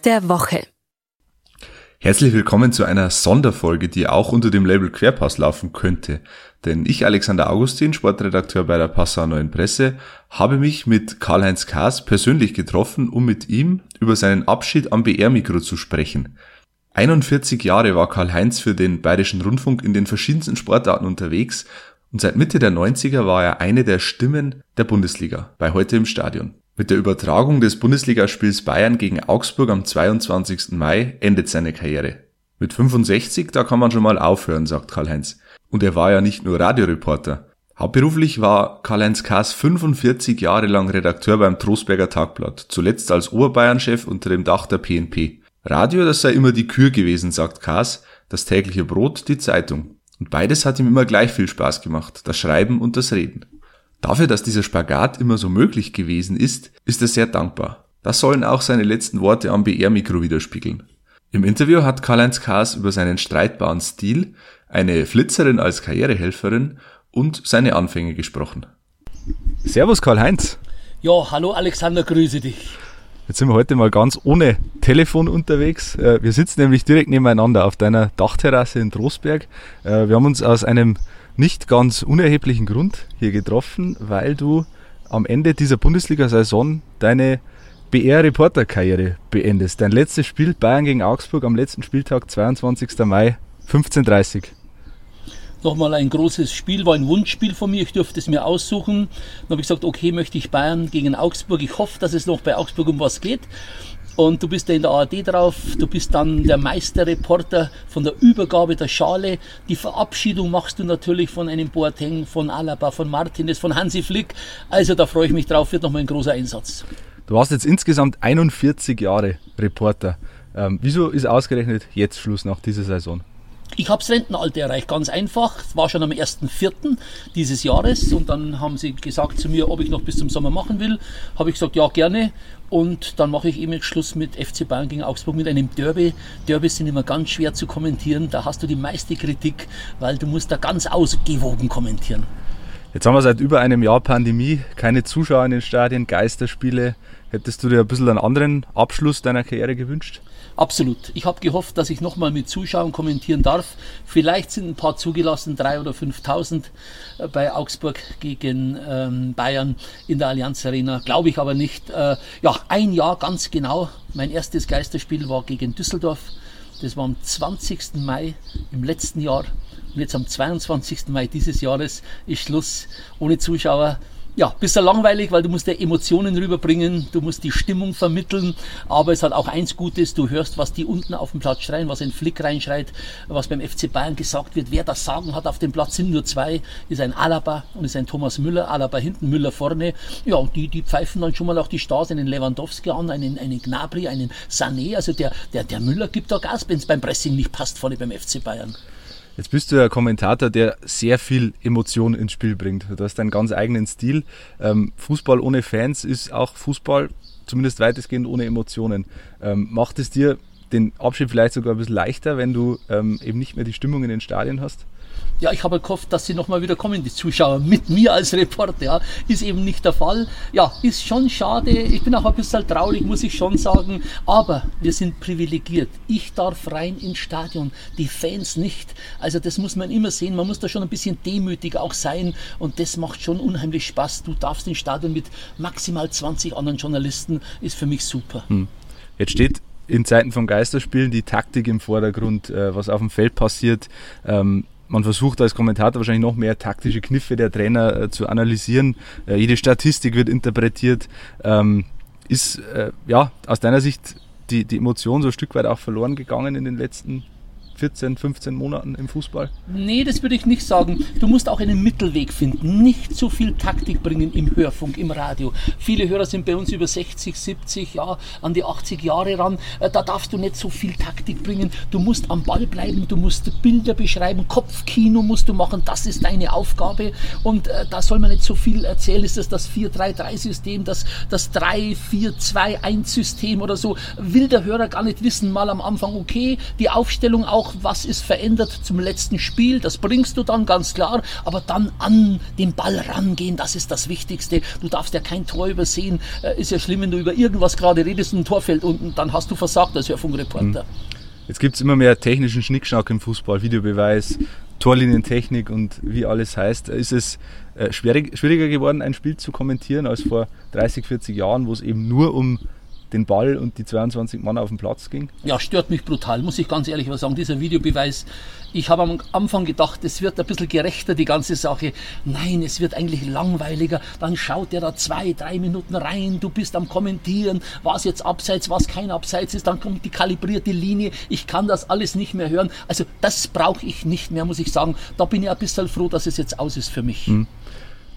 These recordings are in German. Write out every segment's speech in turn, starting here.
Der Woche. Herzlich willkommen zu einer Sonderfolge, die auch unter dem Label Querpass laufen könnte. Denn ich, Alexander Augustin, Sportredakteur bei der Passauer Neuen Presse, habe mich mit Karl-Heinz Kaas persönlich getroffen, um mit ihm über seinen Abschied am BR-Mikro zu sprechen. 41 Jahre war Karl-Heinz für den Bayerischen Rundfunk in den verschiedensten Sportarten unterwegs und seit Mitte der 90er war er eine der Stimmen der Bundesliga bei heute im Stadion. Mit der Übertragung des Bundesligaspiels Bayern gegen Augsburg am 22. Mai endet seine Karriere. Mit 65, da kann man schon mal aufhören, sagt Karl-Heinz. Und er war ja nicht nur Radioreporter. Hauptberuflich war Karl-Heinz Kaas 45 Jahre lang Redakteur beim Trostberger Tagblatt, zuletzt als Oberbayern-Chef unter dem Dach der PNP. Radio, das sei immer die Kür gewesen, sagt Kaas, das tägliche Brot, die Zeitung. Und beides hat ihm immer gleich viel Spaß gemacht, das Schreiben und das Reden. Dafür, dass dieser Spagat immer so möglich gewesen ist, ist er sehr dankbar. Das sollen auch seine letzten Worte am BR-Mikro widerspiegeln. Im Interview hat Karl-Heinz Kaas über seinen streitbaren Stil, eine Flitzerin als Karrierehelferin und seine Anfänge gesprochen. Servus Karl-Heinz. Ja, hallo Alexander, grüße dich. Jetzt sind wir heute mal ganz ohne Telefon unterwegs. Äh, wir sitzen nämlich direkt nebeneinander auf deiner Dachterrasse in Trostberg. Äh, wir haben uns aus einem nicht ganz unerheblichen Grund hier getroffen, weil du am Ende dieser Bundesliga-Saison deine BR-Reporterkarriere beendest. Dein letztes Spiel Bayern gegen Augsburg am letzten Spieltag, 22. Mai 15.30 nochmal ein großes Spiel, war ein Wunschspiel von mir, ich durfte es mir aussuchen. Dann habe ich gesagt, okay, möchte ich Bayern gegen Augsburg. Ich hoffe, dass es noch bei Augsburg um was geht und du bist ja in der ARD drauf, du bist dann der Meisterreporter von der Übergabe der Schale. Die Verabschiedung machst du natürlich von einem Boateng, von Alaba, von Martinez, von Hansi Flick. Also da freue ich mich drauf, wird nochmal ein großer Einsatz. Du warst jetzt insgesamt 41 Jahre Reporter. Ähm, wieso ist ausgerechnet jetzt Schluss nach dieser Saison? Ich habe das Rentenalter erreicht, ganz einfach. Es war schon am 1.4. dieses Jahres und dann haben sie gesagt zu mir, ob ich noch bis zum Sommer machen will. Habe ich gesagt, ja, gerne. Und dann mache ich eben jetzt Schluss mit FC Bayern gegen Augsburg mit einem Derby. Derbys sind immer ganz schwer zu kommentieren. Da hast du die meiste Kritik, weil du musst da ganz ausgewogen kommentieren. Jetzt haben wir seit über einem Jahr Pandemie, keine Zuschauer in den Stadien, Geisterspiele. Hättest du dir ein bisschen einen anderen Abschluss deiner Karriere gewünscht? Absolut. Ich habe gehofft, dass ich nochmal mit Zuschauern kommentieren darf. Vielleicht sind ein paar zugelassen, drei oder 5.000 äh, bei Augsburg gegen ähm, Bayern in der Allianz Arena. Glaube ich aber nicht. Äh, ja, ein Jahr ganz genau. Mein erstes Geisterspiel war gegen Düsseldorf. Das war am 20. Mai im letzten Jahr. Und jetzt am 22. Mai dieses Jahres ist Schluss ohne Zuschauer ja, bisschen langweilig, weil du musst ja Emotionen rüberbringen, du musst die Stimmung vermitteln, aber es hat auch eins Gutes, du hörst, was die unten auf dem Platz schreien, was ein Flick reinschreit, was beim FC Bayern gesagt wird, wer das Sagen hat auf dem Platz, sind nur zwei, ist ein Alaba und ist ein Thomas Müller, Alaba hinten, Müller vorne, ja, und die, die pfeifen dann schon mal auch die Stars, einen Lewandowski an, einen, einen Gnabry, einen Sané, also der, der, der Müller gibt da Gas, wenn es beim Pressing nicht passt vorne beim FC Bayern. Jetzt bist du ja Kommentator, der sehr viel Emotion ins Spiel bringt. Du hast deinen ganz eigenen Stil. Ähm, Fußball ohne Fans ist auch Fußball, zumindest weitestgehend ohne Emotionen. Ähm, macht es dir den Abschied vielleicht sogar ein bisschen leichter, wenn du ähm, eben nicht mehr die Stimmung in den Stadien hast? Ja, ich habe gehofft, dass sie nochmal wieder kommen, die Zuschauer, mit mir als Reporter. Ja. Ist eben nicht der Fall. Ja, ist schon schade. Ich bin auch ein bisschen traurig, muss ich schon sagen. Aber wir sind privilegiert. Ich darf rein ins Stadion, die Fans nicht. Also das muss man immer sehen. Man muss da schon ein bisschen demütig auch sein. Und das macht schon unheimlich Spaß. Du darfst ins Stadion mit maximal 20 anderen Journalisten. Ist für mich super. Hm. Jetzt steht in Zeiten von Geisterspielen die Taktik im Vordergrund, äh, was auf dem Feld passiert. Man versucht als Kommentator wahrscheinlich noch mehr taktische Kniffe der Trainer äh, zu analysieren. Äh, jede Statistik wird interpretiert. Ähm, ist äh, ja aus deiner Sicht die, die Emotion so ein Stück weit auch verloren gegangen in den letzten 14, 15 Monaten im Fußball? Nee, das würde ich nicht sagen. Du musst auch einen Mittelweg finden. Nicht zu viel Taktik bringen im Hörfunk, im Radio. Viele Hörer sind bei uns über 60, 70, ja, an die 80 Jahre ran. Äh, da darfst du nicht so viel Taktik bringen. Du musst am Ball bleiben, du musst Bilder beschreiben, Kopfkino musst du machen. Das ist deine Aufgabe. Und äh, da soll man nicht so viel erzählen. Ist das das 4-3-3-System, das, das 3-4-2-1-System oder so? Will der Hörer gar nicht wissen, mal am Anfang, okay, die Aufstellung auch auch, was ist verändert zum letzten Spiel. Das bringst du dann ganz klar, aber dann an den Ball rangehen, das ist das Wichtigste. Du darfst ja kein Tor übersehen. Äh, ist ja schlimm, wenn du über irgendwas gerade redest und ein Tor fällt unten, dann hast du versagt als Hörfunkreporter. Mhm. Jetzt gibt es immer mehr technischen Schnickschnack im Fußball, Videobeweis, Torlinientechnik und wie alles heißt. Ist es äh, schwieriger geworden, ein Spiel zu kommentieren als vor 30, 40 Jahren, wo es eben nur um den Ball und die 22 Mann auf dem Platz ging? Ja, stört mich brutal, muss ich ganz ehrlich sagen. Dieser Videobeweis, ich habe am Anfang gedacht, es wird ein bisschen gerechter, die ganze Sache. Nein, es wird eigentlich langweiliger. Dann schaut er da zwei, drei Minuten rein, du bist am Kommentieren, was jetzt abseits, was kein Abseits ist, dann kommt die kalibrierte Linie. Ich kann das alles nicht mehr hören. Also das brauche ich nicht mehr, muss ich sagen. Da bin ich ein bisschen froh, dass es jetzt aus ist für mich. Hm.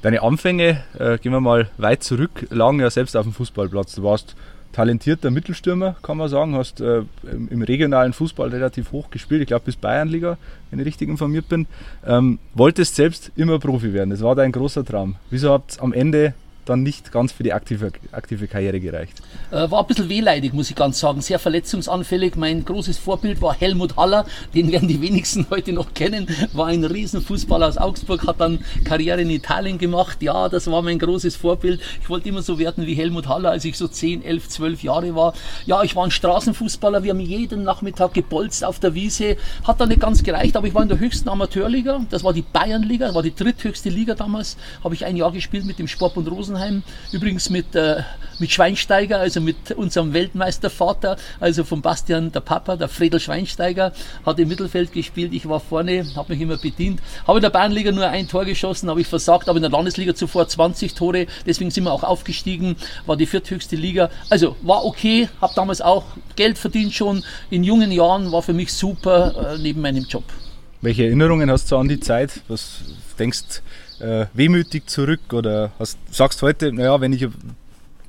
Deine Anfänge, äh, gehen wir mal weit zurück, lagen ja selbst auf dem Fußballplatz. Du warst talentierter Mittelstürmer, kann man sagen. Hast äh, im regionalen Fußball relativ hoch gespielt. Ich glaube bis Bayernliga, wenn ich richtig informiert bin. Ähm, wolltest selbst immer Profi werden. Das war dein großer Traum. Wieso habt ihr am Ende dann nicht ganz für die aktive, aktive Karriere gereicht. Äh, war ein bisschen wehleidig, muss ich ganz sagen. Sehr verletzungsanfällig. Mein großes Vorbild war Helmut Haller, den werden die wenigsten heute noch kennen. War ein Riesenfußballer aus Augsburg, hat dann Karriere in Italien gemacht. Ja, das war mein großes Vorbild. Ich wollte immer so werden wie Helmut Haller, als ich so 10, 11, 12 Jahre war. Ja, ich war ein Straßenfußballer. Wir haben jeden Nachmittag gebolzt auf der Wiese. Hat dann nicht ganz gereicht, aber ich war in der höchsten Amateurliga. Das war die Bayernliga, das war die dritthöchste Liga damals. Habe ich ein Jahr gespielt mit dem Sportbund Rosen Rosenheim, übrigens mit, äh, mit Schweinsteiger, also mit unserem Weltmeistervater, also von Bastian, der Papa, der Fredel Schweinsteiger, hat im Mittelfeld gespielt, ich war vorne, habe mich immer bedient, habe in der Bayernliga nur ein Tor geschossen, habe ich versagt, aber in der Landesliga zuvor 20 Tore, deswegen sind wir auch aufgestiegen, war die vierthöchste Liga, also war okay, habe damals auch Geld verdient schon in jungen Jahren, war für mich super äh, neben meinem Job. Welche Erinnerungen hast du an die Zeit? Was denkst äh, wehmütig zurück oder hast, sagst heute, naja, wenn ich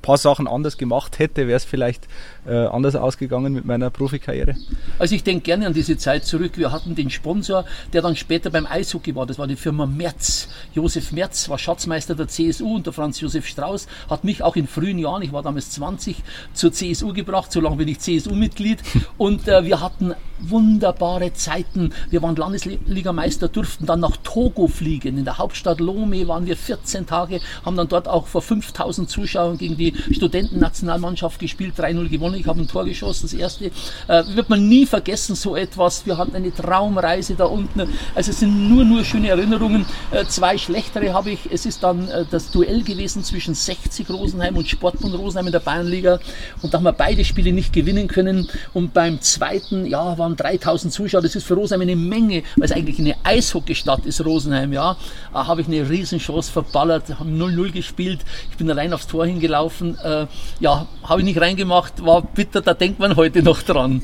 paar Sachen anders gemacht hätte, wäre es vielleicht äh, anders ausgegangen mit meiner Profikarriere? Also ich denke gerne an diese Zeit zurück. Wir hatten den Sponsor, der dann später beim Eishockey war. Das war die Firma Merz. Josef Merz war Schatzmeister der CSU unter Franz Josef Strauß, hat mich auch in frühen Jahren, ich war damals 20, zur CSU gebracht. So lange bin ich CSU-Mitglied. Und äh, wir hatten wunderbare Zeiten. Wir waren Landesligameister, durften dann nach Togo fliegen. In der Hauptstadt Lome waren wir 14 Tage, haben dann dort auch vor 5000 Zuschauern gegen die Studentennationalmannschaft gespielt, 3-0 gewonnen ich habe ein Tor geschossen, das erste. Äh, wird man nie vergessen, so etwas. Wir hatten eine Traumreise da unten. Also es sind nur, nur schöne Erinnerungen. Äh, zwei schlechtere habe ich. Es ist dann äh, das Duell gewesen zwischen 60 Rosenheim und Sportbund Rosenheim in der Bayernliga. Und da haben wir beide Spiele nicht gewinnen können. Und beim zweiten, ja, waren 3000 Zuschauer. Das ist für Rosenheim eine Menge, weil es eigentlich eine Eishockeystadt ist, Rosenheim, ja. Äh, habe ich eine Riesenchance verballert, haben 0-0 gespielt. Ich bin allein aufs Tor hingelaufen. Äh, ja, habe ich nicht reingemacht, war bitter, da denkt man heute noch dran.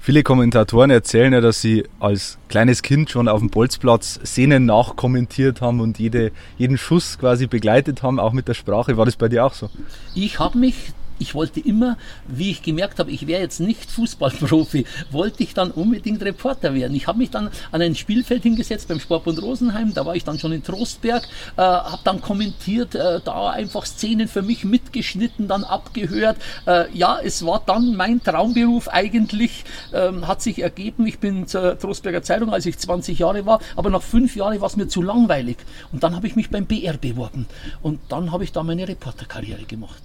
Viele Kommentatoren erzählen ja, dass sie als kleines Kind schon auf dem Bolzplatz Szenen nachkommentiert haben und jede, jeden Schuss quasi begleitet haben, auch mit der Sprache. War das bei dir auch so? Ich habe mich ich wollte immer, wie ich gemerkt habe, ich wäre jetzt nicht Fußballprofi, wollte ich dann unbedingt Reporter werden. Ich habe mich dann an ein Spielfeld hingesetzt beim Sportbund Rosenheim, da war ich dann schon in Trostberg, äh, habe dann kommentiert, äh, da einfach Szenen für mich mitgeschnitten, dann abgehört. Äh, ja, es war dann mein Traumberuf eigentlich, ähm, hat sich ergeben. Ich bin zur Trostberger Zeitung, als ich 20 Jahre war, aber nach fünf Jahren war es mir zu langweilig. Und dann habe ich mich beim BR beworben und dann habe ich da meine Reporterkarriere gemacht.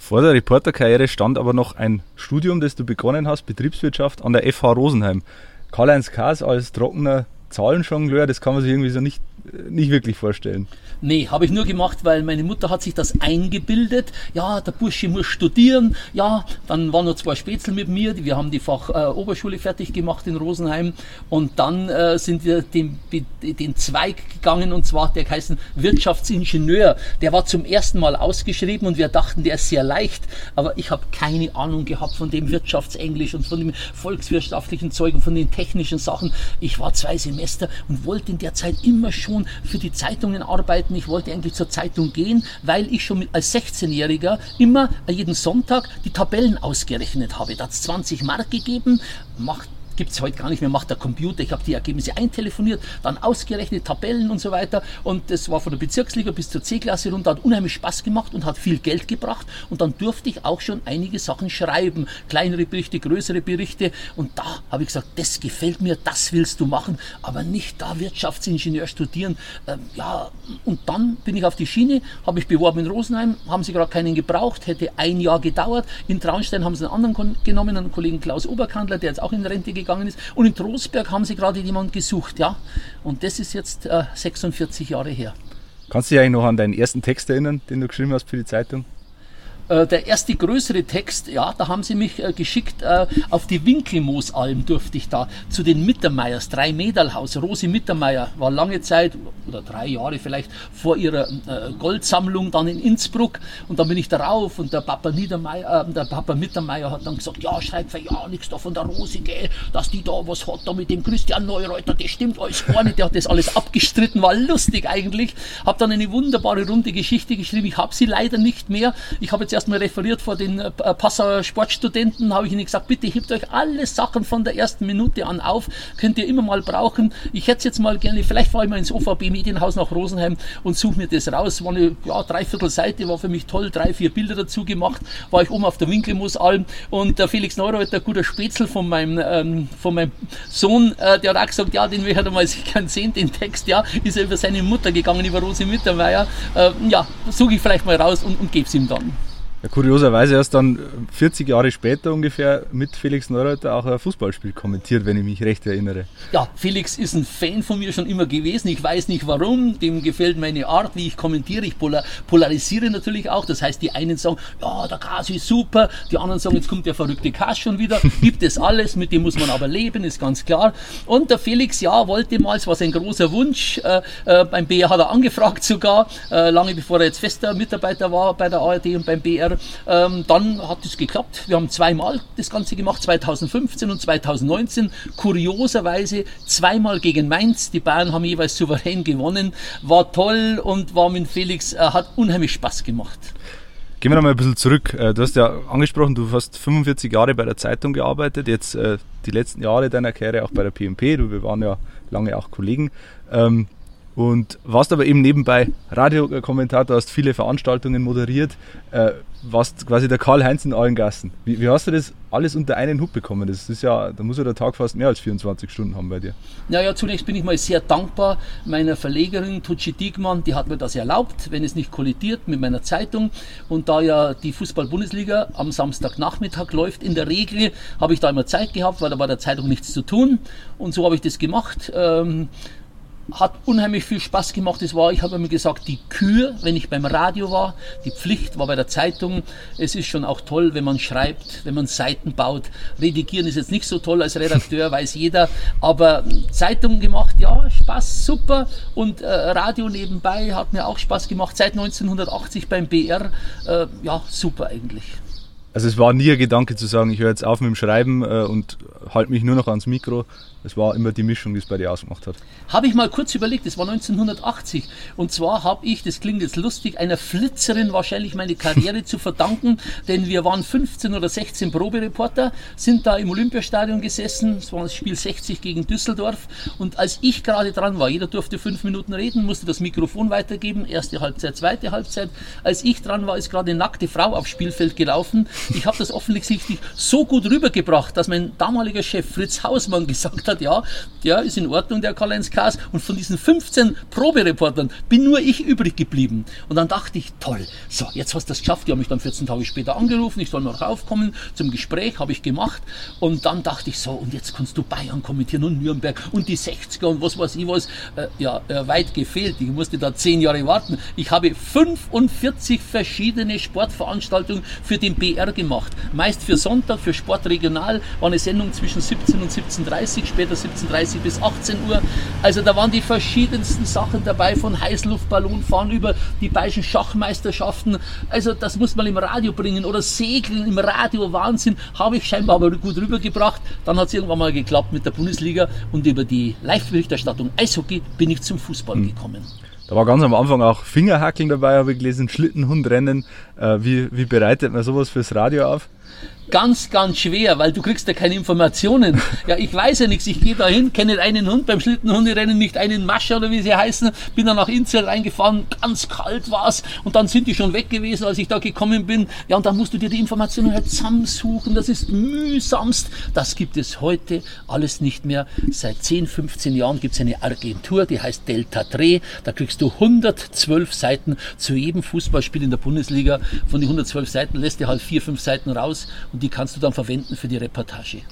Vor der Reporterkarriere stand aber noch ein Studium, das du begonnen hast, Betriebswirtschaft an der FH Rosenheim. Karl-Heinz Kaas als trockener Zahlenjongleur, das kann man sich irgendwie so nicht nicht wirklich vorstellen. Nee, habe ich nur gemacht, weil meine Mutter hat sich das eingebildet. Ja, der Bursche muss studieren. Ja, dann waren noch zwei Spätzle mit mir. Wir haben die Fach äh, fertig gemacht in Rosenheim. Und dann äh, sind wir den, den Zweig gegangen und zwar der heißen Wirtschaftsingenieur. Der war zum ersten Mal ausgeschrieben und wir dachten, der ist sehr leicht. Aber ich habe keine Ahnung gehabt von dem Wirtschaftsenglisch und von dem volkswirtschaftlichen Zeug und von den technischen Sachen. Ich war zwei Semester und wollte in der Zeit immer schon schon für die Zeitungen arbeiten. Ich wollte eigentlich zur Zeitung gehen, weil ich schon als 16-Jähriger immer jeden Sonntag die Tabellen ausgerechnet habe. Da hat es 20 Mark gegeben, macht gibt es heute gar nicht mehr, macht der Computer. Ich habe die Ergebnisse eintelefoniert, dann ausgerechnet, Tabellen und so weiter. Und das war von der Bezirksliga bis zur C-Klasse runter, hat unheimlich Spaß gemacht und hat viel Geld gebracht. Und dann durfte ich auch schon einige Sachen schreiben. Kleinere Berichte, größere Berichte. Und da habe ich gesagt, das gefällt mir, das willst du machen, aber nicht da Wirtschaftsingenieur studieren. Ähm, ja, und dann bin ich auf die Schiene, habe ich beworben in Rosenheim, haben sie gerade keinen gebraucht, hätte ein Jahr gedauert. In Traunstein haben sie einen anderen genommen, einen Kollegen Klaus Oberkandler, der jetzt auch in Rente gegangen ist. Und in Trostberg haben sie gerade jemanden gesucht, ja. Und das ist jetzt äh, 46 Jahre her. Kannst du dich eigentlich noch an deinen ersten Text erinnern, den du geschrieben hast für die Zeitung? Äh, der erste größere Text, ja, da haben sie mich äh, geschickt, äh, auf die Winkelmoosalm durfte ich da, zu den Mittermeiers, drei Mädelhaus. Rosi Mittermeier war lange Zeit, oder drei Jahre vielleicht, vor ihrer Goldsammlung dann in Innsbruck und dann bin ich darauf und der Papa, Niedermeier, der Papa Mittermeier hat dann gesagt, ja, schreib für ja nichts da von der Rosi, gell, dass die da was hat, da mit dem Christian Neureuter, das stimmt alles gar nicht, der hat das alles abgestritten, war lustig eigentlich. Hab dann eine wunderbare runde Geschichte geschrieben, ich habe sie leider nicht mehr, ich habe jetzt erstmal referiert vor den äh, Passauer Sportstudenten, habe ich ihnen gesagt, bitte hebt euch alle Sachen von der ersten Minute an auf, könnt ihr immer mal brauchen. Ich hätte es jetzt mal gerne, vielleicht fahre ich mal ins OVB Medienhaus nach Rosenheim und suche mir das raus. War eine ja, dreiviertel Seite, war für mich toll, drei, vier Bilder dazu gemacht, war ich oben auf der Winkelmoosalm und der Felix Neureuth, der guter Spätzl von meinem, ähm, von meinem Sohn, äh, der hat auch gesagt, ja, den möchte er mal gern sehen, den Text, ja, ist er über seine Mutter gegangen, über Rosi Mittermeier. Äh, ja, suche ich vielleicht mal raus und, und gebe es ihm dann. Ja, kurioserweise erst dann 40 Jahre später ungefähr mit Felix Neureuter auch ein Fußballspiel kommentiert, wenn ich mich recht erinnere. Ja, Felix ist ein Fan von mir schon immer gewesen. Ich weiß nicht warum. Dem gefällt meine Art, wie ich kommentiere. Ich polar polarisiere natürlich auch. Das heißt, die einen sagen, ja, der Kas ist super. Die anderen sagen, jetzt kommt der verrückte Kas schon wieder. Gibt es alles, mit dem muss man aber leben, ist ganz klar. Und der Felix, ja, wollte mal, es war sein großer Wunsch. Äh, äh, beim BR hat er angefragt sogar, äh, lange bevor er jetzt fester Mitarbeiter war bei der ARD und beim BR ähm, dann hat es geklappt. Wir haben zweimal das Ganze gemacht, 2015 und 2019. Kurioserweise zweimal gegen Mainz. Die Bayern haben jeweils souverän gewonnen. War toll und war mit Felix, äh, hat unheimlich Spaß gemacht. Gehen wir noch mal ein bisschen zurück. Äh, du hast ja angesprochen, du hast 45 Jahre bei der Zeitung gearbeitet, jetzt äh, die letzten Jahre deiner Karriere auch bei der PMP. Wir waren ja lange auch Kollegen. Und warst aber eben nebenbei Radiokommentator, hast viele Veranstaltungen moderiert, äh, warst quasi der Karl-Heinz in allen Gassen. Wie, wie, hast du das alles unter einen Hut bekommen? Das ist ja, da muss ja der Tag fast mehr als 24 Stunden haben bei dir. Naja, zunächst bin ich mal sehr dankbar meiner Verlegerin Tucci Diekmann, die hat mir das erlaubt, wenn es nicht kollidiert mit meiner Zeitung. Und da ja die Fußball-Bundesliga am Samstagnachmittag läuft, in der Regel habe ich da immer Zeit gehabt, weil da war der Zeitung nichts zu tun. Und so habe ich das gemacht. Ähm, hat unheimlich viel Spaß gemacht. Es war, ich habe mir gesagt, die Kür, wenn ich beim Radio war, die Pflicht war bei der Zeitung. Es ist schon auch toll, wenn man schreibt, wenn man Seiten baut. Redigieren ist jetzt nicht so toll als Redakteur, weiß jeder. Aber Zeitung gemacht, ja, Spaß, super. Und äh, Radio nebenbei hat mir auch Spaß gemacht. Seit 1980 beim BR, äh, ja, super eigentlich. Also es war nie ein Gedanke zu sagen, ich höre jetzt auf mit dem Schreiben äh, und halte mich nur noch ans Mikro, es war immer die Mischung, die es bei dir ausgemacht hat. Habe ich mal kurz überlegt, das war 1980. Und zwar habe ich, das klingt jetzt lustig, einer Flitzerin wahrscheinlich meine Karriere zu verdanken, denn wir waren 15 oder 16 Probereporter, sind da im Olympiastadion gesessen, es war das Spiel 60 gegen Düsseldorf. Und als ich gerade dran war, jeder durfte fünf Minuten reden, musste das Mikrofon weitergeben, erste Halbzeit, zweite Halbzeit. Als ich dran war, ist gerade eine nackte Frau aufs Spielfeld gelaufen. Ich habe das offensichtlich so gut rübergebracht, dass mein damaliger Chef Fritz Hausmann gesagt hat, hat, ja, der ist in Ordnung, der Karl-Heinz Kaas. Und von diesen 15 Probereportern bin nur ich übrig geblieben. Und dann dachte ich, toll, so, jetzt hast du das geschafft. Die haben mich dann 14 Tage später angerufen, ich soll noch raufkommen zum Gespräch, habe ich gemacht. Und dann dachte ich so, und jetzt kannst du Bayern kommentieren und Nürnberg und die 60er und was weiß ich was. Äh, ja, äh, weit gefehlt. Ich musste da 10 Jahre warten. Ich habe 45 verschiedene Sportveranstaltungen für den BR gemacht. Meist für Sonntag, für Sportregional, war eine Sendung zwischen 17 und 17.30 Uhr später 17.30 bis 18 Uhr. Also da waren die verschiedensten Sachen dabei, von Heißluftballonfahren über die bayerischen Schachmeisterschaften. Also das muss man im Radio bringen oder Segeln im Radio, Wahnsinn, habe ich scheinbar aber gut rübergebracht. Dann hat es irgendwann mal geklappt mit der Bundesliga und über die Live-Berichterstattung Eishockey bin ich zum Fußball mhm. gekommen. Da war ganz am Anfang auch Fingerhackeln dabei, habe ich gelesen, Schlittenhundrennen. Äh, wie, wie bereitet man sowas fürs Radio auf? Ganz, ganz schwer, weil du kriegst ja keine Informationen. Ja, ich weiß ja nichts. Ich gehe da hin, kenne einen Hund beim Schlittenhunderennen, nicht einen Mascher oder wie sie heißen. Bin dann nach Inzell reingefahren, ganz kalt war's und dann sind die schon weg gewesen, als ich da gekommen bin. Ja, und dann musst du dir die Informationen halt zusammensuchen. Das ist mühsamst. Das gibt es heute alles nicht mehr. Seit 10, 15 Jahren gibt es eine Agentur, die heißt Delta Dreh. Da kriegst du 112 Seiten zu jedem Fußballspiel in der Bundesliga. Von den 112 Seiten lässt du halt vier, fünf Seiten raus und die kannst du dann verwenden für die Reportage.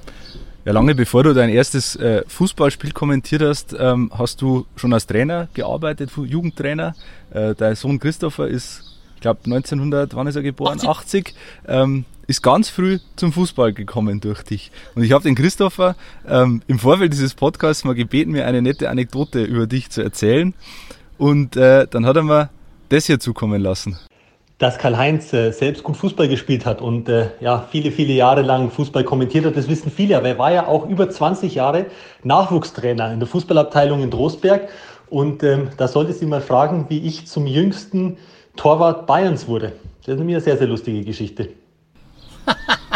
Ja, lange bevor du dein erstes äh, Fußballspiel kommentiert hast, ähm, hast du schon als Trainer gearbeitet, Jugendtrainer. Äh, dein Sohn Christopher ist, ich glaube 1900, wann ist er geboren? 80. 80 ähm, ist ganz früh zum Fußball gekommen durch dich. Und ich habe den Christopher ähm, im Vorfeld dieses Podcasts mal gebeten, mir eine nette Anekdote über dich zu erzählen. Und äh, dann hat er mir das hier zukommen lassen dass Karl-Heinz äh, selbst gut Fußball gespielt hat und äh, ja, viele, viele Jahre lang Fußball kommentiert hat, das wissen viele, aber er war ja auch über 20 Jahre Nachwuchstrainer in der Fußballabteilung in Drosberg und ähm, da solltest du mal fragen, wie ich zum jüngsten Torwart Bayerns wurde. Das ist nämlich eine sehr, sehr lustige Geschichte.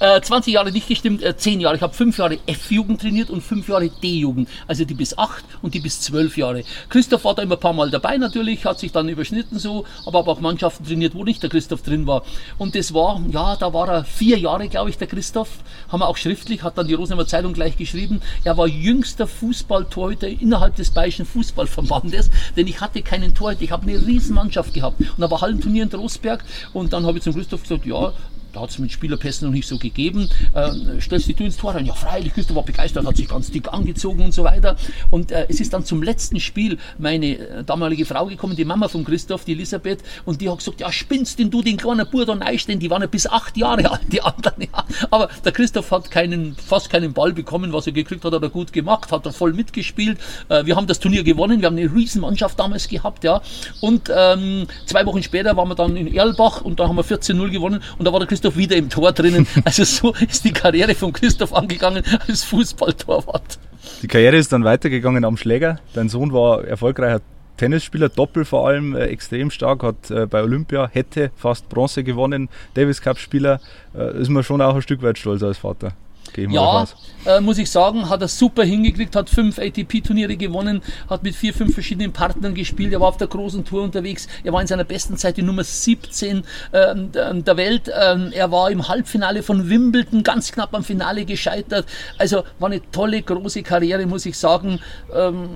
Äh, 20 Jahre nicht gestimmt, äh, 10 Jahre. Ich habe 5 Jahre F-Jugend trainiert und 5 Jahre D-Jugend. Also die bis 8 und die bis 12 Jahre. Christoph war da immer ein paar Mal dabei natürlich, hat sich dann überschnitten so, aber habe auch Mannschaften trainiert, wo nicht der Christoph drin war. Und das war, ja, da war er vier Jahre, glaube ich, der Christoph. Haben wir auch schriftlich, hat dann die Rosenheimer Zeitung gleich geschrieben. Er war jüngster Fußballtorhüter innerhalb des Bayerischen Fußballverbandes, denn ich hatte keinen Torhüter. Ich habe eine Riesenmannschaft gehabt. Und da war Hallenturnier in Trostberg und dann habe ich zum Christoph gesagt, ja, da hat es mit Spielerpässen noch nicht so gegeben. Äh, stellst dich du ins Tor rein? Ja, freilich, Christoph war begeistert, hat sich ganz dick angezogen und so weiter. Und äh, es ist dann zum letzten Spiel meine äh, damalige Frau gekommen, die Mama von Christoph, die Elisabeth, und die hat gesagt, ja, spinnst denn du den kleinen Bub da denn Die waren ja bis acht Jahre alt, die anderen. Ja. Aber der Christoph hat keinen, fast keinen Ball bekommen, was er gekriegt hat, hat er gut gemacht, hat er voll mitgespielt. Äh, wir haben das Turnier gewonnen, wir haben eine Riesenmannschaft damals gehabt, ja. Und ähm, zwei Wochen später waren wir dann in Erlbach und da haben wir 14-0 gewonnen und da war der Christoph Christoph wieder im Tor drinnen. Also so ist die Karriere von Christoph angegangen als Fußballtorwart. Die Karriere ist dann weitergegangen am Schläger. Dein Sohn war erfolgreicher Tennisspieler, Doppel vor allem, äh, extrem stark, hat äh, bei Olympia, hätte fast Bronze gewonnen, Davis Cup Spieler, äh, ist man schon auch ein Stück weit stolz als Vater. Gehen ja, äh, muss ich sagen, hat er super hingekriegt, hat fünf ATP-Turniere gewonnen, hat mit vier, fünf verschiedenen Partnern gespielt, er war auf der großen Tour unterwegs, er war in seiner besten Zeit die Nummer 17 äh, der Welt, ähm, er war im Halbfinale von Wimbledon, ganz knapp am Finale gescheitert, also war eine tolle, große Karriere, muss ich sagen, ähm,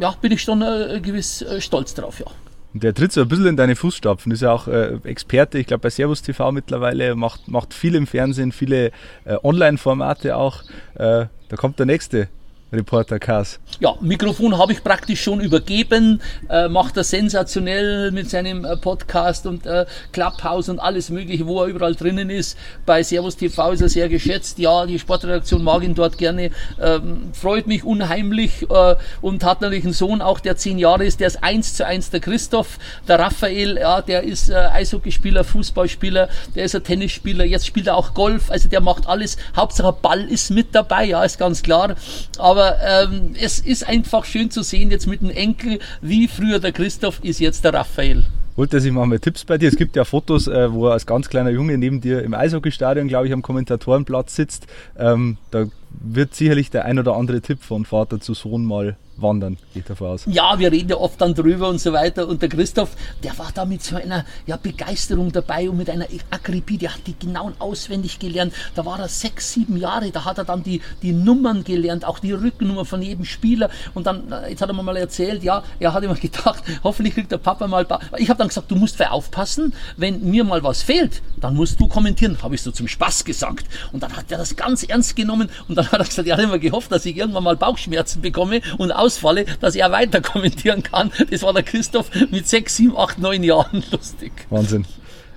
ja, bin ich schon äh, gewiss äh, stolz drauf, ja. Und der tritt so ein bisschen in deine Fußstapfen, ist ja auch äh, Experte, ich glaube bei Servus TV mittlerweile, macht, macht viel im Fernsehen, viele äh, Online-Formate auch. Äh, da kommt der nächste Reporter Kass. Ja, Mikrofon habe ich praktisch schon übergeben, äh, macht er sensationell mit seinem äh, Podcast und äh, Clubhouse und alles mögliche, wo er überall drinnen ist. Bei Servus TV ist er sehr geschätzt. Ja, die Sportredaktion mag ihn dort gerne, ähm, freut mich unheimlich äh, und hat natürlich einen Sohn, auch der zehn Jahre ist, der ist eins zu eins der Christoph, der Raphael, ja, der ist äh, Eishockeyspieler, Fußballspieler, der ist ein Tennisspieler, jetzt spielt er auch Golf, also der macht alles, Hauptsache Ball ist mit dabei, ja, ist ganz klar. Aber aber ähm, es ist einfach schön zu sehen jetzt mit dem Enkel, wie früher der Christoph ist jetzt der Raphael. Holt er sich mal Tipps bei dir? Es gibt ja Fotos, äh, wo er als ganz kleiner Junge neben dir im Eishockeystadion, glaube ich, am Kommentatorenplatz sitzt. Ähm, da wird sicherlich der ein oder andere Tipp von Vater zu Sohn mal wandern, geht davon aus. Ja, wir reden ja oft dann drüber und so weiter. Und der Christoph, der war da mit so einer ja, Begeisterung dabei und mit einer Akribie, der hat die genau auswendig gelernt. Da war er sechs, sieben Jahre, da hat er dann die, die Nummern gelernt, auch die Rückennummer von jedem Spieler. Und dann, äh, jetzt hat er mir mal erzählt, ja, er hat immer gedacht, hoffentlich kriegt der Papa mal. Ich habe dann gesagt, du musst für aufpassen, wenn mir mal was fehlt, dann musst du kommentieren. Habe ich so zum Spaß gesagt. Und dann hat er das ganz ernst genommen und dann hat er gesagt, er hat immer gehofft, dass ich irgendwann mal Bauchschmerzen bekomme und aus ausfalle, dass er weiter kommentieren kann. Das war der Christoph mit 6, 7, 8, 9 Jahren lustig. Wahnsinn.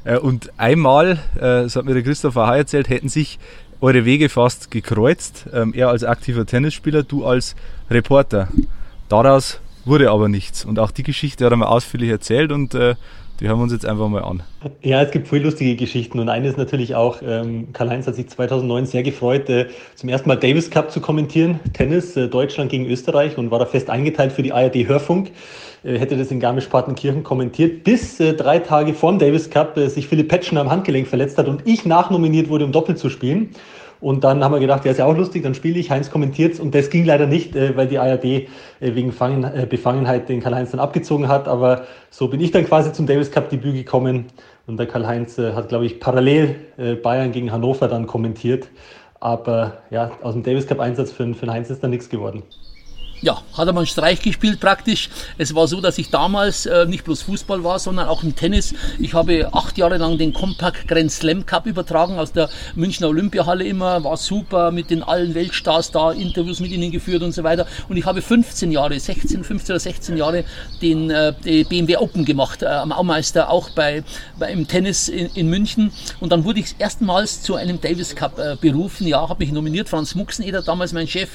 Äh, und einmal, äh, das hat mir der Christoph auch erzählt, hätten sich eure Wege fast gekreuzt. Ähm, er als aktiver Tennisspieler, du als Reporter. Daraus wurde aber nichts. Und auch die Geschichte hat er mir ausführlich erzählt und äh, Die hören wir uns jetzt einfach mal an. Ja, es gibt viele lustige Geschichten und eine ist natürlich auch, ähm, Karl-Heinz hat sich 2009 sehr gefreut, äh, zum ersten Mal Davis Cup zu kommentieren, Tennis, äh, Deutschland gegen Österreich und war da fest eingeteilt für die ARD Hörfunk äh, hätte das in Garmisch-Partenkirchen kommentiert, bis äh, drei Tage vor dem Davis Cup äh, sich Philipp Petschner am Handgelenk verletzt hat und ich nachnominiert wurde, um Doppel zu spielen. Und dann haben wir gedacht, ja, ist ja auch lustig, dann spiele ich, Heinz kommentiert Und das ging leider nicht, äh, weil die ARD äh, wegen Fangen, äh, Befangenheit den Karl-Heinz dann abgezogen hat. Aber so bin ich dann quasi zum Davis Cup Debüt gekommen. Und der Karl-Heinz hat, glaube ich, parallel Bayern gegen Hannover dann kommentiert. Aber ja, aus dem Davis Cup Einsatz für, für den Heinz ist da nichts geworden ja, hat er mal einen Streich gespielt praktisch. Es war so, dass ich damals äh, nicht bloß Fußball war, sondern auch im Tennis. Ich habe acht Jahre lang den Compact Grand Slam Cup übertragen aus der Münchner Olympiahalle immer. War super mit den allen Weltstars da, Interviews mit ihnen geführt und so weiter. Und ich habe 15 Jahre, 16, 15 oder 16 Jahre den äh, BMW Open gemacht, äh, am Aumeister, auch bei, bei im Tennis in, in, München. Und dann wurde ich erstmals zu einem Davis Cup äh, berufen. Ja, habe mich nominiert. Franz Muxeneder, damals mein Chef,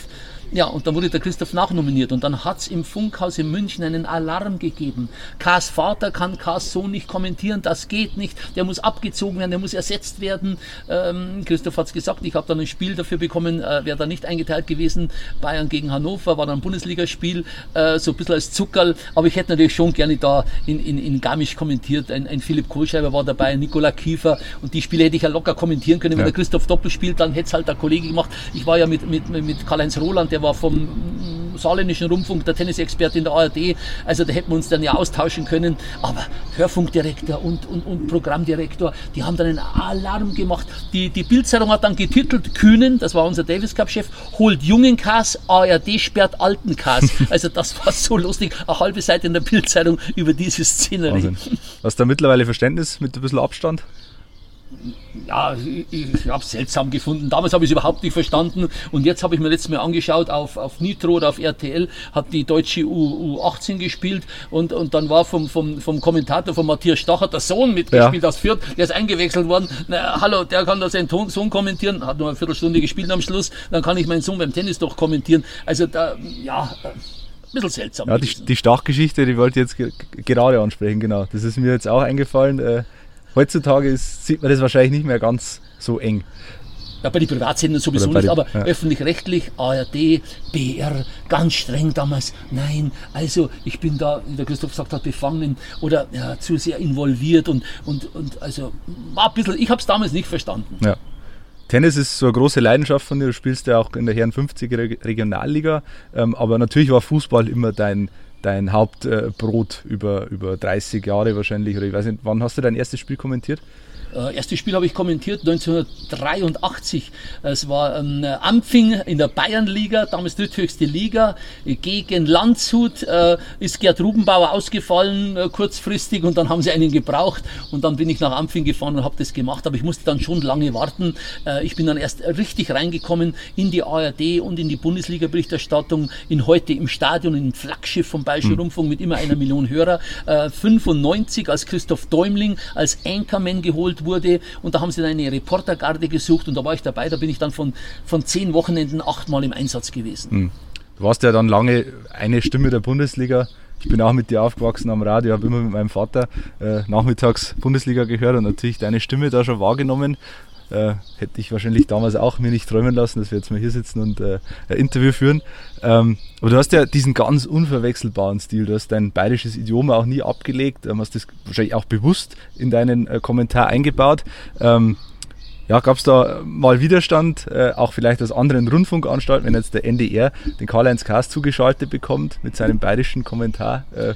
ja, und dann wurde der Christoph nachnominiert und dann hat es im Funkhaus in München einen Alarm gegeben. Kars Vater kann Kars Sohn nicht kommentieren, das geht nicht, der muss abgezogen werden, der muss ersetzt werden. Ähm, Christoph hat es gesagt, ich habe dann ein Spiel dafür bekommen, äh, wäre da nicht eingeteilt gewesen. Bayern gegen Hannover war dann ein Bundesligaspiel, äh, so ein bisschen als Zuckerl, aber ich hätte natürlich schon gerne da in, in, in Garmisch kommentiert. Ein, ein Philipp Kohlschreiber war dabei, Nikola Kiefer und die Spiele hätte ich ja locker kommentieren können. Wenn ja. der Christoph Doppel spielt, dann hätte es halt der Kollege gemacht. Ich war ja mit, mit, mit Karl-Heinz Roland, der der war vom saarländischen Rundfunk, der Tennisexperte in der ARD. Also da hätten wir uns dann ja austauschen können. Aber Hörfunkdirektor und, und, und Programmdirektor, die haben dann einen Alarm gemacht. Die, die Bildzeitung hat dann getitelt, Kühnen, das war unser Davis Cup-Chef, holt jungen Kass, ARD sperrt alten Kass. Also das war so lustig. Eine halbe Seite in der Bildzeitung über diese Szenerie. Hast du da mittlerweile Verständnis mit ein bisschen Abstand? Ja, ich, ich habe es seltsam gefunden. Damals habe ich es überhaupt nicht verstanden. Und jetzt habe ich mir letztes Mal angeschaut, auf, auf Nitro oder auf RTL hat die deutsche U, U18 gespielt. Und, und dann war vom, vom, vom Kommentator von Matthias Stacher der Sohn mitgespielt ja. aus Fürth. Der ist eingewechselt worden. Na, hallo, der kann da seinen Sohn kommentieren. Hat nur eine Viertelstunde gespielt am Schluss. Dann kann ich meinen Sohn beim Tennis doch kommentieren. Also da, ja ein bisschen seltsam. Ja, die, die Stachgeschichte, die wollte ich jetzt gerade ansprechen, genau. Das ist mir jetzt auch eingefallen. Heutzutage ist, sieht man das wahrscheinlich nicht mehr ganz so eng. Ja, bei den Privatsendern sowieso nicht, aber ja. öffentlich-rechtlich, ARD, BR, ganz streng damals. Nein, also ich bin da, wie der Christoph gesagt hat, befangen oder ja, zu sehr involviert und, und, und also war ein bisschen, ich habe es damals nicht verstanden. Ja. Tennis ist so eine große Leidenschaft von dir. Du spielst ja auch in der Herren 50er Regionalliga. Ähm, aber natürlich war Fußball immer dein, dein Hauptbrot über, über 30 Jahre wahrscheinlich. Oder ich weiß nicht, wann hast du dein erstes Spiel kommentiert? Äh, erstes Spiel habe ich kommentiert 1983. Es war ein äh, Ampfing in der Bayernliga, damals dritthöchste Liga, gegen Landshut. Äh, ist Gerd Rubenbauer ausgefallen äh, kurzfristig und dann haben sie einen gebraucht und dann bin ich nach Ampfing gefahren und habe das gemacht. Aber ich musste dann schon lange warten. Äh, ich bin dann erst richtig reingekommen in die ARD und in die Bundesliga-Berichterstattung, in heute im Stadion, im Flaggschiff vom Bayerischen mhm. Rundfunk mit immer einer Million Hörer. 95 äh, als Christoph Däumling als Anchorman geholt geholt wurde und da haben sie dann eine Reportergarde gesucht und da war ich dabei, da bin ich dann von, von zehn Wochenenden achtmal im Einsatz gewesen. Hm. Du warst ja dann lange eine Stimme der Bundesliga. Ich bin auch mit dir aufgewachsen am Radio, habe immer mit meinem Vater äh, nachmittags Bundesliga gehört und natürlich deine Stimme da schon wahrgenommen. Äh, hätte ich wahrscheinlich damals auch mir nicht träumen lassen, dass wir jetzt mal hier sitzen und äh, ein Interview führen. Ähm, aber du hast ja diesen ganz unverwechselbaren Stil. Du hast dein bayerisches Idiom auch nie abgelegt, ähm, hast das wahrscheinlich auch bewusst in deinen äh, Kommentar eingebaut. Ähm, ja, gab es da mal Widerstand, äh, auch vielleicht aus anderen Rundfunkanstalten, wenn jetzt der NDR den Karl-Heinz Kaas zugeschaltet bekommt mit seinem bayerischen Kommentar? Äh,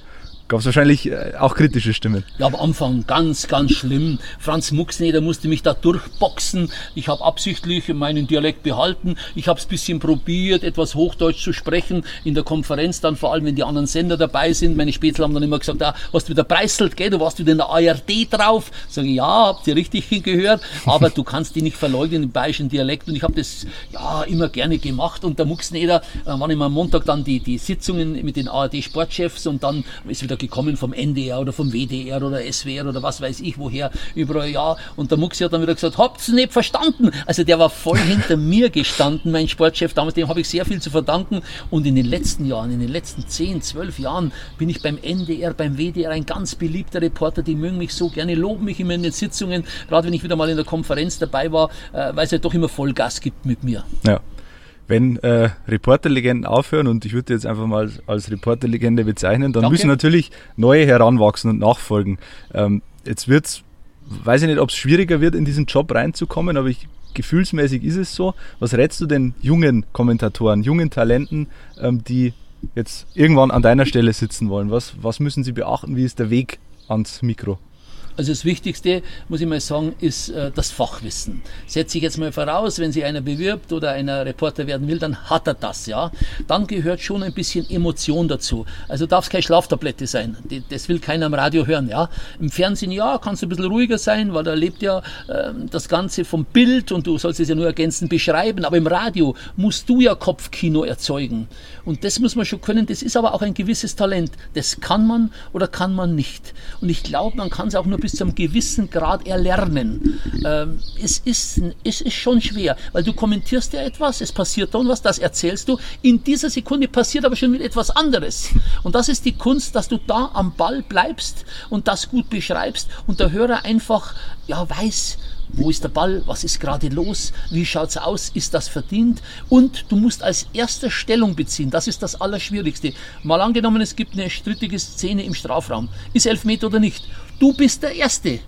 Gab es wahrscheinlich äh, auch kritische Stimmen. Ja, am Anfang ganz, ganz schlimm. Franz Muxneder musste mich da durchboxen. Ich habe absichtlich meinen Dialekt behalten. Ich habe es bisschen probiert, etwas Hochdeutsch zu sprechen in der Konferenz, dann vor allem, wenn die anderen Sender dabei sind. Meine Spätzle haben dann immer gesagt, ah, hast du wieder preiselt, gell? du warst wieder in der ARD drauf. Sage ich, ja, habt ihr richtig gehört, aber du kannst die nicht verleugnen im bayerischen Dialekt und ich habe das ja immer gerne gemacht und der Muxneder, äh, waren immer am Montag dann die, die Sitzungen mit den ARD-Sportchefs und dann ist wieder gekommen vom NDR oder vom WDR oder SWR oder was weiß ich woher, überall ja. Und der Muxi hat dann wieder gesagt, habt's nicht verstanden. Also der war voll hinter mir gestanden, mein Sportchef damals, dem habe ich sehr viel zu verdanken. Und in den letzten Jahren, in den letzten 10, 12 Jahren bin ich beim NDR, beim WDR ein ganz beliebter Reporter, die mögen mich so gerne, loben mich immer in den Sitzungen, gerade wenn ich wieder mal in der Konferenz dabei war, äh, weil es ja doch immer Vollgas gibt mit mir. Ja wenn äh, Reporterlegenden aufhören, und ich würde jetzt einfach mal als Reporterlegende bezeichnen, dann Danke. müssen natürlich neue heranwachsen und nachfolgen. Ähm, jetzt wird es, weiß ich nicht, ob es schwieriger wird, in diesen Job reinzukommen, aber ich, gefühlsmäßig ist es so. Was rätst du den jungen Kommentatoren, jungen Talenten, ähm, die jetzt irgendwann an deiner Stelle sitzen wollen? Was, was müssen sie beachten? Wie ist der Weg ans Mikro? Also das Wichtigste, muss ich mal sagen, ist äh, das Fachwissen. Setze ich jetzt mal voraus, wenn sich einer bewirbt oder einer Reporter werden will, dann hat er das, ja. Dann gehört schon ein bisschen Emotion dazu. Also darf es keine Schlaftablette sein. Das will keiner am Radio hören, ja. Im Fernsehen, ja, kannst du ein bisschen ruhiger sein, weil da lebt ja äh, das Ganze vom Bild und du sollst es ja nur ergänzend beschreiben. Aber im Radio musst du ja Kopfkino erzeugen. Und das muss man schon können. Das ist aber auch ein gewisses Talent. Das kann man oder kann man nicht. Und ich glaube, man kann es auch nur bis zu einem gewissen Grad erlernen. Ähm, es, ist, es ist schon schwer, weil du kommentierst ja etwas, es passiert dann was, das erzählst du. In dieser Sekunde passiert aber schon wieder etwas anderes. Und das ist die Kunst, dass du da am Ball bleibst und das gut beschreibst und der Hörer einfach ja, weiß, wo ist der Ball? Was ist gerade los? Wie schaut's aus? Ist das verdient? Und du musst als erster Stellung beziehen. Das ist das Allerschwierigste. Mal angenommen, es gibt eine strittige Szene im Strafraum. Ist Elfmeter oder nicht? Du bist der Erste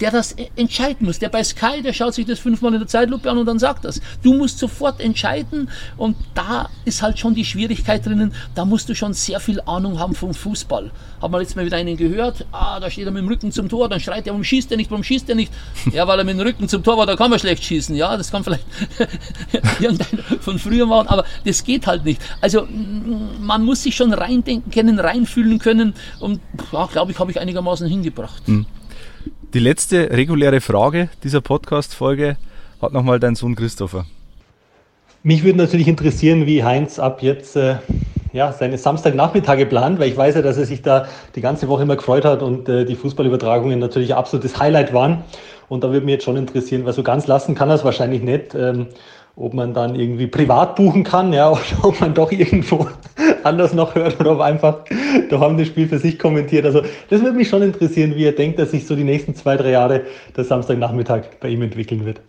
der das entscheiden muss. Der bei Sky, der schaut sich das fünfmal in der Zeitlupe an und dann sagt das. Du musst sofort entscheiden und da ist halt schon die Schwierigkeit drinnen, da musst du schon sehr viel Ahnung haben vom Fußball. Haben wir letztes Mal wieder einen gehört, ah, da steht er mit dem Rücken zum Tor, dann schreit er, warum schießt er nicht, warum schießt er nicht? Ja, weil er mit dem Rücken zum Tor war, da kann man schlecht schießen. Ja, das kann vielleicht von früher machen, aber das geht halt nicht. Also man muss sich schon reindenken können, reinfühlen können und ja, glaube ich, habe ich einigermaßen hingebracht. Mhm. Die letzte reguläre Frage dieser Podcast-Folge hat nochmal dein Sohn Christopher. Mich würde natürlich interessieren, wie Heinz ab jetzt äh, ja, seine Samstagnachmittage plant, weil ich weiß ja, dass er sich da die ganze Woche immer gefreut hat und äh, die Fußballübertragungen natürlich absolutes Highlight waren. Und da würde mich jetzt schon interessieren, weil so ganz lassen kann er es wahrscheinlich nicht. Ähm, ob man dann irgendwie privat buchen kann, ja, oder ob man doch irgendwo anders noch hört oder ob einfach daheim das Spiel für sich kommentiert. Also das würde mich schon interessieren, wie er denkt, dass sich so die nächsten zwei, drei Jahre der Samstagnachmittag bei ihm entwickeln wird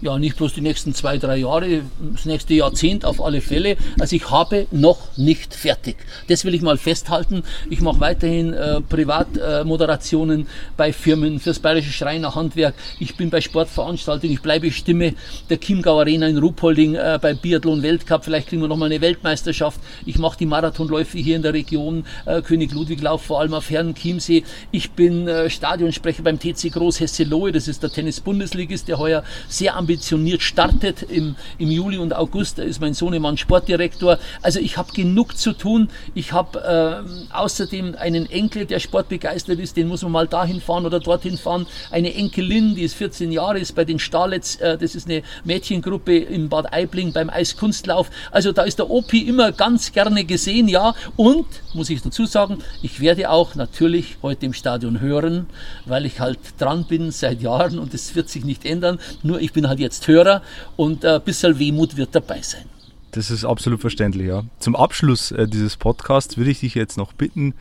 ja nicht bloß die nächsten zwei, drei Jahre, das nächste Jahrzehnt auf alle Fälle. Also ich habe noch nicht fertig. Das will ich mal festhalten. Ich mache weiterhin äh, Privatmoderationen äh, bei Firmen fürs Bayerische Schreiner Handwerk. Ich bin bei Sportveranstaltungen. Ich bleibe Stimme der Chiemgau Arena in Ruhpolding äh, beim Biathlon Weltcup. Vielleicht kriegen wir noch mal eine Weltmeisterschaft. Ich mache die Marathonläufe hier in der Region äh, König Ludwig Lauf, vor allem auf Herrn Chiemsee. Ich bin äh, Stadionsprecher beim TC Groß Hesse-Lohe. Das ist der Tennis-Bundesligist, der heuer sehr ambitioniert ambitioniert startet im, im Juli und August. Ist mein Sohnemann Sportdirektor. Also ich habe genug zu tun. Ich habe äh, außerdem einen Enkel, der sportbegeistert ist. Den muss man mal dahin fahren oder dorthin fahren. Eine Enkelin, die ist 14 Jahre, ist bei den Stahlets. Äh, das ist eine Mädchengruppe in Bad Aibling beim Eiskunstlauf. Also da ist der Opi immer ganz gerne gesehen, ja. Und, muss ich dazu sagen, ich werde auch natürlich heute im Stadion hören, weil ich halt dran bin seit Jahren und es wird sich nicht ändern. Nur ich bin halt jetzt Hörer und ein bisschen Wehmut wird dabei sein. Das ist absolut verständlich, ja. Zum Abschluss äh, dieses Podcasts würde ich dich jetzt noch bitten,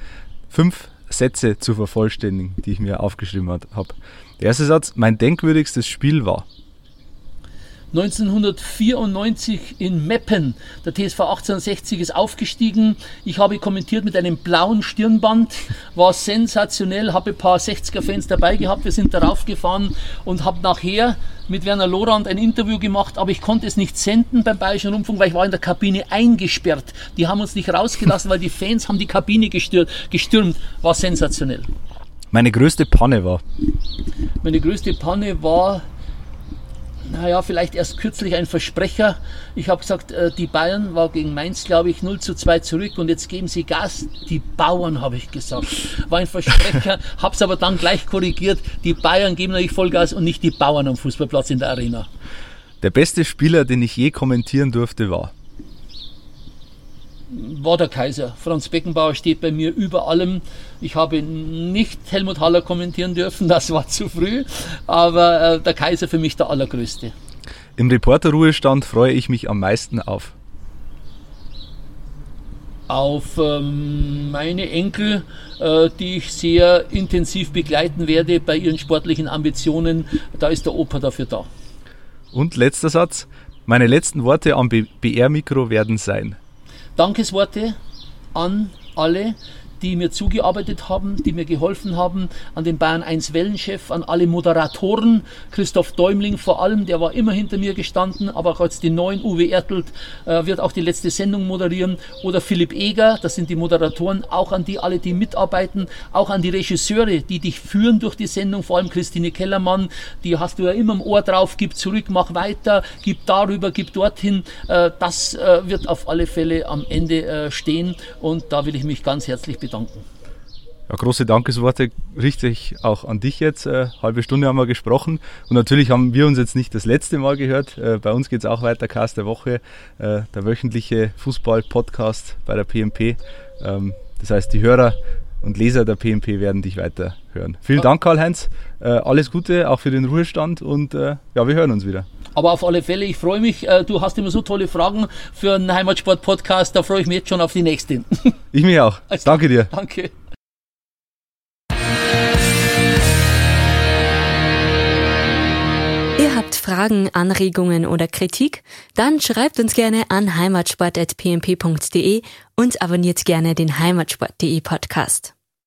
fünf Sätze zu vervollständigen, die ich mir aufgeschrieben habe. Der erste Satz, mein denkwürdigstes Spiel war. 1994 in Meppen. Der TSV 1860 ist aufgestiegen. Ich habe kommentiert mit einem blauen Stirnband. War sensationell, habe ein paar 60er-Fans dabei gehabt. Wir sind darauf gefahren und habe nachher mit Werner Lorand ein Interview gemacht, aber ich konnte es nicht senden beim Bayerischen Rundfunk, weil ich war in der Kabine eingesperrt. Die haben uns nicht rausgelassen, weil die Fans haben die Kabine gestürmt. gestürmt. War sensationell. Meine größte Panne war? Meine größte Panne war naja, vielleicht erst kürzlich ein Versprecher. Ich habe gesagt, äh, die Bayern war gegen Mainz, glaube ich, 0 zu 2 zurück und jetzt geben sie Gas. Die Bauern, habe ich gesagt. War ein Versprecher, habe es aber dann gleich korrigiert. Die Bayern geben natürlich Vollgas und nicht die Bauern am Fußballplatz in der Arena. Der beste Spieler, den ich je kommentieren durfte, war? War der Kaiser. Franz Beckenbauer steht bei mir über allem. Ich habe nicht Helmut Haller kommentieren dürfen, das war zu früh, aber äh, der Kaiser für mich der allergrößte. Im Reporterruhestand freue ich mich am meisten auf. Auf ähm, meine Enkel, äh, die ich sehr intensiv begleiten werde bei ihren sportlichen Ambitionen. Da ist der Opa dafür da. Und letzter Satz. Meine letzten Worte am BR-Mikro werden sein. Dankesworte an alle, die mir zugearbeitet haben, die mir geholfen haben, an den Bayern 1 Wellenchef, an alle Moderatoren, Christoph Däumling vor allem, der war immer hinter mir gestanden, aber auch jetzt die neuen, Uwe Ertelt äh, wird auch die letzte Sendung moderieren. Oder Philipp Eger, das sind die Moderatoren, auch an die alle, die mitarbeiten, auch an die Regisseure, die dich führen durch die Sendung, vor allem Christine Kellermann, die hast du ja immer im Ohr drauf, gib zurück, mach weiter, gib darüber, gib dorthin, äh, das äh, wird auf alle Fälle am Ende äh, stehen und da will ich mich ganz herzlich bedanken bedanken. Ja, große Dankesworte richte ich auch an dich jetzt. Äh, halbe Stunde haben wir gesprochen und natürlich haben wir uns jetzt nicht das letzte Mal gehört. Äh, bei uns geht es auch weiter, Cast der Woche, äh, der wöchentliche Fußball-Podcast bei der PMP. Ähm, das heißt, die Hörer und Leser der PMP werden dich weiter hören. Vielen Dank, Karl-Heinz. Äh, alles Gute auch für den Ruhestand und äh, ja, wir hören uns wieder. Aber auf alle Fälle, ich freue mich. Äh, du hast immer so tolle Fragen für einen Heimatsport-Podcast. Da freue ich mich jetzt schon auf die nächste. Ich mich auch. Also, danke dir. Danke. Ihr habt Fragen, Anregungen oder Kritik? Dann schreibt uns gerne an heimatsport.pmp.de und abonniert gerne den heimatsport.de Podcast.